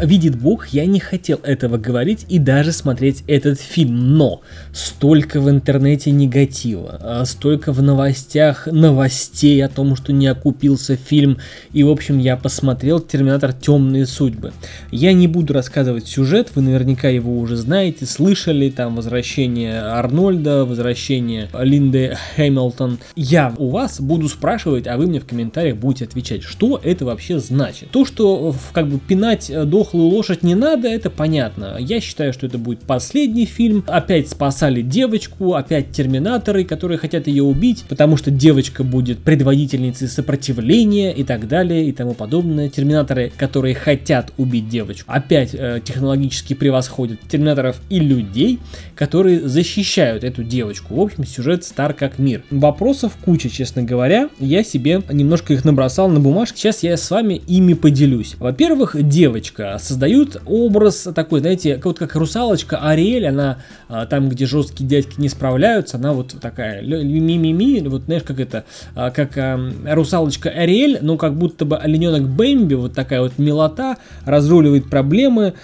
видит Бог, я не хотел этого говорить и даже смотреть этот фильм, но столько в интернете негатива, а столько в новостях новостей о том, что не окупился фильм, и в общем я посмотрел Терминатор Темные судьбы. Я не буду рассказывать сюжет, вы наверняка его уже знаете, слышали, там возвращение Арнольда, возвращение Линды Хэмилтон. Я у вас буду спрашивать, а вы мне в комментариях будете отвечать, что это вообще значит. То, что как бы пинать дохлую лошадь не надо, это понятно. Я считаю, что это будет последний фильм. Опять спасали девочку, опять терминаторы, которые хотят ее убить, потому что девочка будет предводительницей сопротивления и так далее и тому подобное. Терминаторы, которые хотят убить девочку, опять э, технологически превосходят терминаторов и людей, которые защищают эту девочку. В общем, сюжет стар как мир. Вопросов куча, честно говоря. Я себе немножко их набросал на бумажке. Сейчас я с вами ими поделюсь. Во-первых, девочка. Создают образ такой, знаете, вот как русалочка Ариэль, она а, там, где жесткие дядьки не справляются, она вот такая ми-ми-ми, вот знаешь, как это, а, как а, русалочка Ариэль, ну как будто бы олененок Бэмби, вот такая вот милота, разруливает проблемы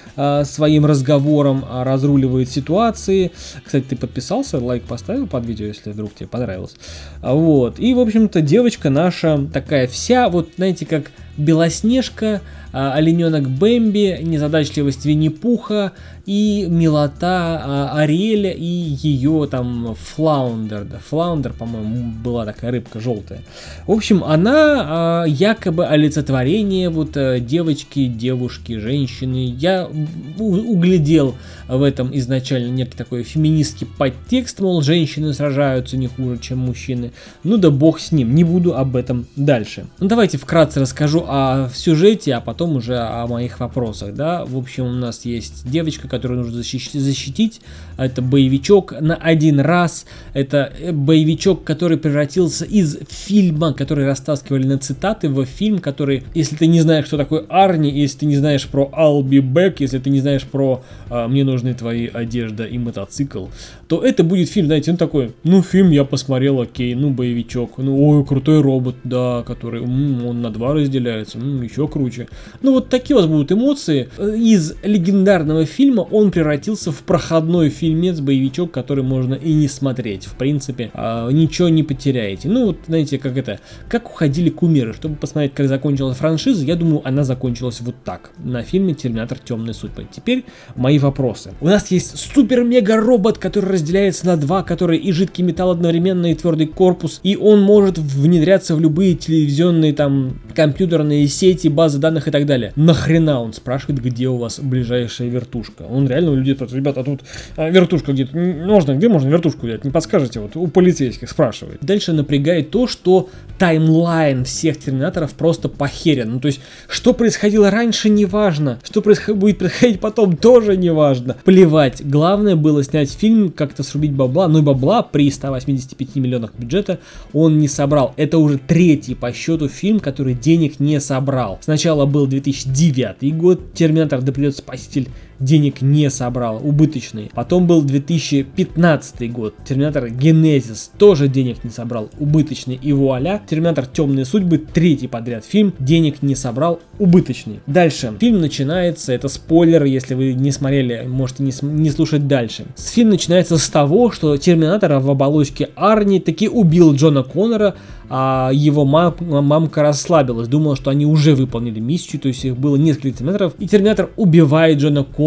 своим разговором, разруливает ситуации. Кстати, ты подписался, лайк поставил под видео, если вдруг тебе понравилось. Вот, и, в общем-то, девочка наша такая вся, вот, знаете, как Белоснежка, олененок Бэмби, незадачливость Винни-Пуха, и милота а, Ариэля и ее там Флаундер. Да, Флаундер, по-моему, была такая рыбка желтая. В общем, она а, якобы олицетворение вот а, девочки, девушки, женщины. Я углядел в этом изначально некий такой феминистский подтекст, мол, женщины сражаются не хуже, чем мужчины. Ну да бог с ним, не буду об этом дальше. Ну давайте вкратце расскажу о сюжете, а потом уже о моих вопросах, да. В общем, у нас есть девочка, который нужно защитить. Это боевичок на один раз. Это э, боевичок, который превратился из фильма, который растаскивали на цитаты, в фильм, который, если ты не знаешь, кто такой Арни, если ты не знаешь про I'll be back, если ты не знаешь про а, «Мне нужны твои одежда и мотоцикл», то это будет фильм, знаете, он такой, ну, фильм я посмотрел, окей, ну, боевичок, ну, ой, крутой робот, да, который, м, он на два разделяется, м, еще круче. Ну, вот такие у вас будут эмоции. Из легендарного фильма он превратился в проходной фильмец, боевичок, который можно и не смотреть. В принципе, э, ничего не потеряете. Ну, вот, знаете, как это, как уходили кумиры. Чтобы посмотреть, как закончилась франшиза, я думаю, она закончилась вот так. На фильме «Терминатор. Темные судьбы». Теперь мои вопросы. У нас есть супер-мега-робот, который разделяется на два, который и жидкий металл одновременно, и твердый корпус, и он может внедряться в любые телевизионные там компьютерные сети, базы данных и так далее. Нахрена он спрашивает, где у вас ближайшая вертушка? Он реально у людей спрашивает, ребята, а тут а, вертушка где-то, можно, где можно вертушку взять, не подскажете, вот у полицейских спрашивает. Дальше напрягает то, что таймлайн всех терминаторов просто похерен. Ну, то есть, что происходило раньше, не важно, что происход- будет происходить потом, тоже не важно. Плевать, главное было снять фильм, как-то срубить бабла, ну и бабла при 185 миллионах бюджета он не собрал. Это уже третий по счету фильм, который денег не собрал. Сначала был 2009 год, Терминатор да придет Спаситель денег не собрал, убыточный. Потом был 2015 год, Терминатор Генезис тоже денег не собрал, убыточный. И вуаля, Терминатор Темные судьбы, третий подряд фильм, денег не собрал, убыточный. Дальше, фильм начинается, это спойлер, если вы не смотрели, можете не, не слушать дальше. Фильм начинается с того, что Терминатор в оболочке Арни таки убил Джона Коннора, а его мам, мамка расслабилась, думала, что они уже выполнили миссию, то есть их было несколько терминаторов, и терминатор убивает Джона Коннора,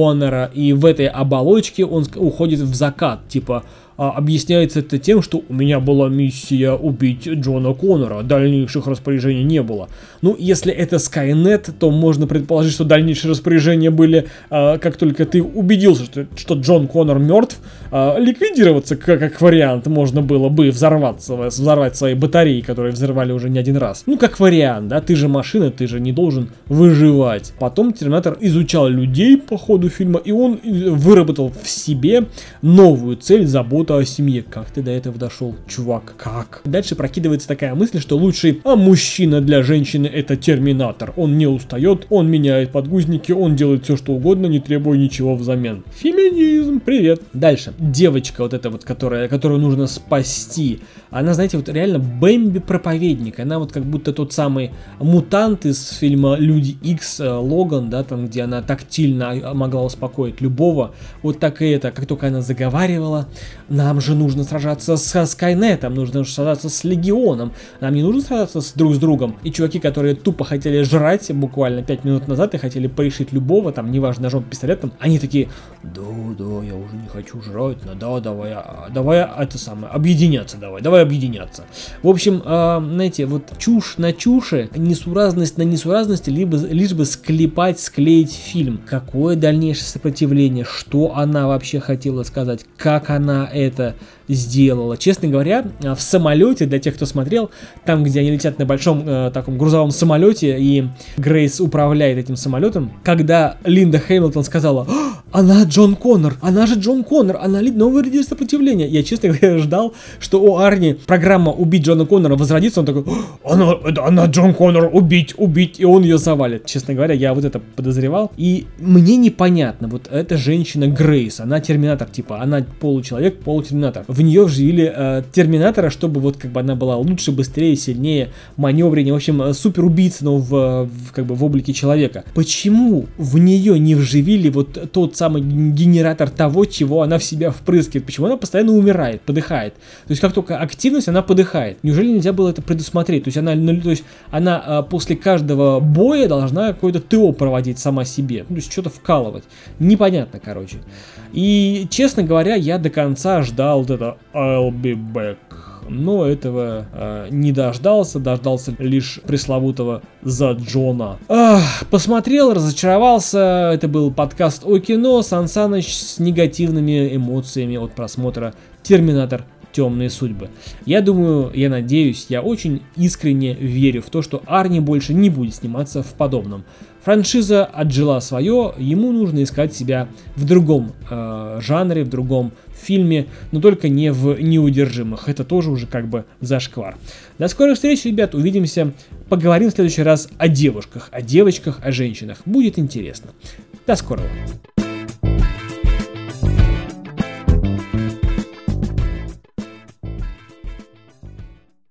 и в этой оболочке он уходит в закат, типа а, объясняется это тем, что у меня была миссия убить Джона Коннора, дальнейших распоряжений не было. Ну, если это Skynet, то можно предположить, что дальнейшие распоряжения были, а, как только ты убедился, что, что Джон Коннор мертв, а, ликвидироваться как, как вариант можно было бы взорваться, взорвать свои батареи, которые взорвали уже не один раз. Ну, как вариант, да, ты же машина, ты же не должен выживать. Потом Терминатор изучал людей по ходу фильма, и он э, выработал в себе новую цель, заботу забота о семье. Как ты до этого дошел, чувак? Как? Дальше прокидывается такая мысль, что лучший а мужчина для женщины это терминатор. Он не устает, он меняет подгузники, он делает все что угодно, не требуя ничего взамен. Феминизм, привет. Дальше. Девочка вот эта вот, которая, которую нужно спасти. Она, знаете, вот реально Бэмби проповедник. Она вот как будто тот самый мутант из фильма Люди Икс э, Логан, да, там, где она тактильно а, могла успокоить любого. Вот так и это, как только она заговаривала, нам же нужно сражаться со Скайнетом, нужно сражаться с Легионом, нам не нужно сражаться с друг с другом. И чуваки, которые тупо хотели жрать буквально 5 минут назад и хотели порешить любого, там, неважно, ножом, пистолетом, они такие, да, да, я уже не хочу жрать, но да, давай, а, давай, это самое, объединяться давай, давай объединяться. В общем, э, знаете, вот чушь на чуше, несуразность на несуразности, либо лишь бы склепать, склеить фильм. Какое дальнейшее сопротивление, что она вообще хотела сказать, как она это сделала. Честно говоря, в самолете, для тех, кто смотрел, там, где они летят на большом э, таком грузовом самолете, и Грейс управляет этим самолетом, когда Линда Хэмилтон сказала, она Джон Коннор, она же Джон Коннор, она ли новый лидер сопротивления. Я, честно говоря, ждал, что у Арни программа «Убить Джона Коннора» возродится, он такой, она, она Джон Коннор, убить, убить, и он ее завалит. Честно говоря, я вот это подозревал. И мне непонятно, вот эта женщина Грейс, она терминатор, типа, она получеловек, полутерминатор в нее вживили э, Терминатора, чтобы вот как бы она была лучше, быстрее, сильнее, маневреннее, в общем, э, супер убийца, но в, в как бы в облике человека. Почему в нее не вживили вот тот самый генератор того, чего она в себя впрыскивает? Почему она постоянно умирает, подыхает? То есть как только активность, она подыхает. Неужели нельзя было это предусмотреть? То есть она, ну, то есть она э, после каждого боя должна какое-то ТО проводить сама себе, ну, то есть что-то вкалывать. Непонятно, короче. И, честно говоря, я до конца ждал вот это I'll be back. Но этого э, не дождался, дождался лишь пресловутого за Джона. Ах, посмотрел, разочаровался. Это был подкаст о кино. Сан Саныч с негативными эмоциями от просмотра Терминатор темные судьбы. Я думаю, я надеюсь, я очень искренне верю в то, что Арни больше не будет сниматься в подобном. Франшиза отжила свое, ему нужно искать себя в другом э, жанре, в другом фильме, но только не в неудержимых. Это тоже уже как бы зашквар. До скорых встреч, ребят, увидимся. Поговорим в следующий раз о девушках, о девочках, о женщинах. Будет интересно. До скорого.